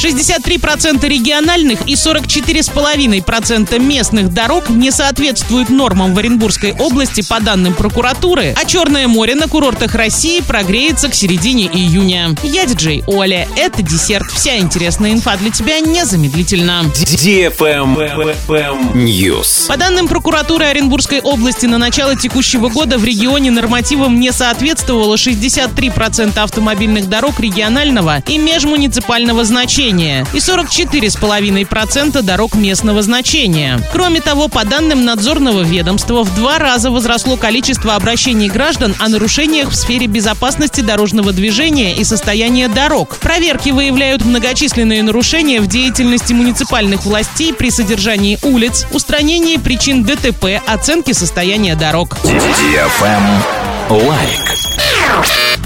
63% региональных и 44,5% местных дорог не соответствуют нормам в Оренбургской области по данным прокуратуры, а Черное море на курортах России прогреется к середине июня. Я диджей Оля. Это десерт. Вся интересная инфа для тебя незамедлительно. News. По данным прокуратуры Оренбургской области на начало текущего года в регионе нормативам не соответствовало 63% автомобильных дорог регионального и межмуниципального значения и 44,5% дорог местного значения. Кроме того, по данным надзорного ведомства, в два раза возросло количество обращений граждан о нарушениях в сфере безопасности дорожного движения и состояния дорог. Проверки выявляют многочисленные нарушения в деятельности муниципальных властей при содержании улиц, устранении причин ДТП, оценке состояния дорог. Лайк.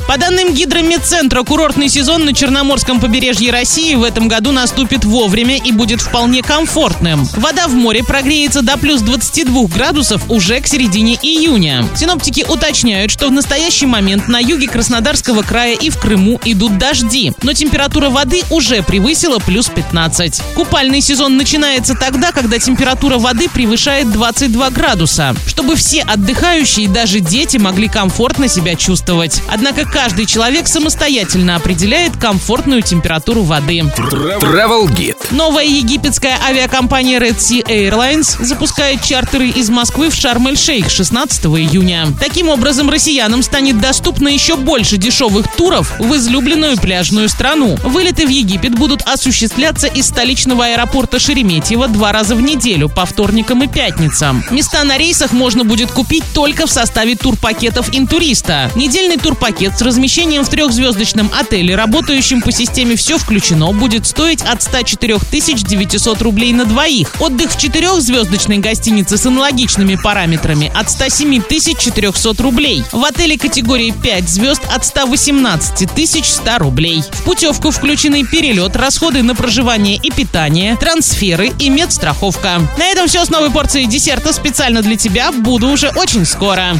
По данным Гидромедцентра, курортный сезон на Черноморском побережье России в этом году наступит вовремя и будет вполне комфортным. Вода в море прогреется до плюс 22 градусов уже к середине июня. Синоптики уточняют, что в настоящий момент на юге Краснодарского края и в Крыму идут дожди, но температура воды уже превысила плюс 15. Купальный сезон начинается тогда, когда температура воды превышает 22 градуса, чтобы все отдыхающие, даже дети, могли комфортно себя чувствовать. Однако каждый человек самостоятельно определяет комфортную температуру воды. Travel Guide. Новая египетская авиакомпания Red Sea Airlines запускает чартеры из Москвы в Шарм-эль-Шейх 16 июня. Таким образом, россиянам станет доступно еще больше дешевых туров в излюбленную пляжную страну. Вылеты в Египет будут осуществляться из столичного аэропорта Шереметьево два раза в неделю, по вторникам и пятницам. Места на рейсах можно будет купить только в составе турпакетов интуриста. Недельный турпакет с размещением в трехзвездочном отеле, работающем по системе «Все включено», будет стоить от 104 900 рублей на двоих. Отдых в четырехзвездочной гостинице с аналогичными параметрами от 107 400 рублей. В отеле категории 5 звезд от 118 100 рублей. В путевку включены перелет, расходы на проживание и питание, трансферы и медстраховка. На этом все с новой порцией десерта специально для тебя. Буду уже очень скоро.